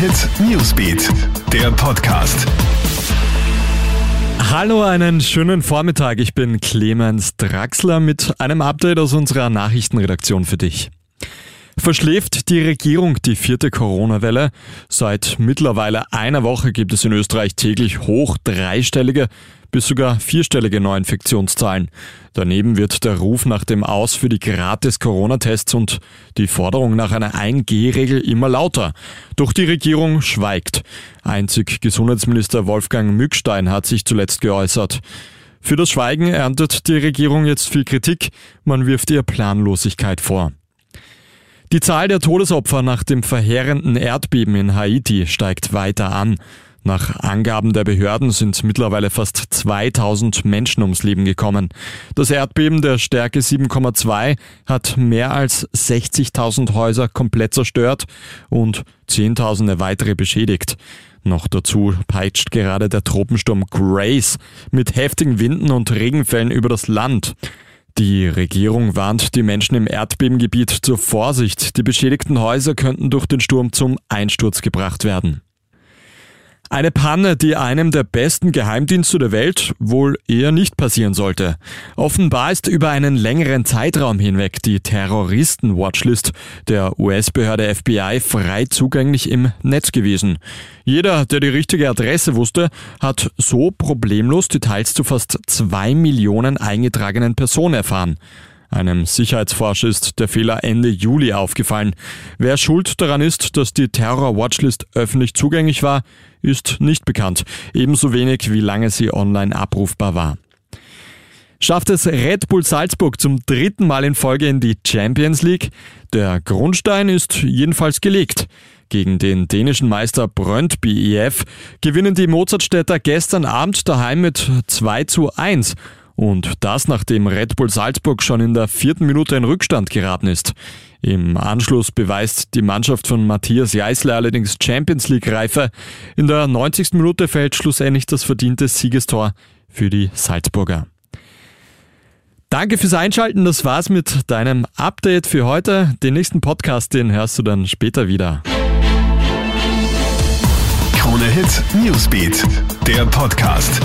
Hit Newsbeat, der Podcast. Hallo, einen schönen Vormittag. Ich bin Clemens Draxler mit einem Update aus unserer Nachrichtenredaktion für dich. Verschläft die Regierung die vierte Corona-Welle? Seit mittlerweile einer Woche gibt es in Österreich täglich hoch dreistellige bis sogar vierstellige Neuinfektionszahlen. Daneben wird der Ruf nach dem Aus für die gratis Corona-Tests und die Forderung nach einer 1G-Regel immer lauter. Doch die Regierung schweigt. Einzig Gesundheitsminister Wolfgang Mückstein hat sich zuletzt geäußert. Für das Schweigen erntet die Regierung jetzt viel Kritik. Man wirft ihr Planlosigkeit vor. Die Zahl der Todesopfer nach dem verheerenden Erdbeben in Haiti steigt weiter an. Nach Angaben der Behörden sind mittlerweile fast 2000 Menschen ums Leben gekommen. Das Erdbeben der Stärke 7,2 hat mehr als 60.000 Häuser komplett zerstört und Zehntausende weitere beschädigt. Noch dazu peitscht gerade der Tropensturm Grace mit heftigen Winden und Regenfällen über das Land. Die Regierung warnt die Menschen im Erdbebengebiet zur Vorsicht. Die beschädigten Häuser könnten durch den Sturm zum Einsturz gebracht werden. Eine Panne, die einem der besten Geheimdienste der Welt wohl eher nicht passieren sollte. Offenbar ist über einen längeren Zeitraum hinweg die Terroristen-Watchlist der US-Behörde FBI frei zugänglich im Netz gewesen. Jeder, der die richtige Adresse wusste, hat so problemlos Details zu fast zwei Millionen eingetragenen Personen erfahren. Einem Sicherheitsforscher ist der Fehler Ende Juli aufgefallen. Wer schuld daran ist, dass die Terror-Watchlist öffentlich zugänglich war, ist nicht bekannt. Ebenso wenig, wie lange sie online abrufbar war. Schafft es Red Bull Salzburg zum dritten Mal in Folge in die Champions League? Der Grundstein ist jedenfalls gelegt. Gegen den dänischen Meister Brøndby EF gewinnen die Mozartstädter gestern Abend daheim mit 2 zu 1 und das nachdem Red Bull Salzburg schon in der vierten Minute in Rückstand geraten ist. Im Anschluss beweist die Mannschaft von Matthias Jeißler allerdings Champions League-Reife. In der 90. Minute fällt schlussendlich das verdiente Siegestor für die Salzburger. Danke fürs Einschalten, das war's mit deinem Update für heute. Den nächsten Podcast, den hörst du dann später wieder. Krone Hit Newsbeat, der Podcast.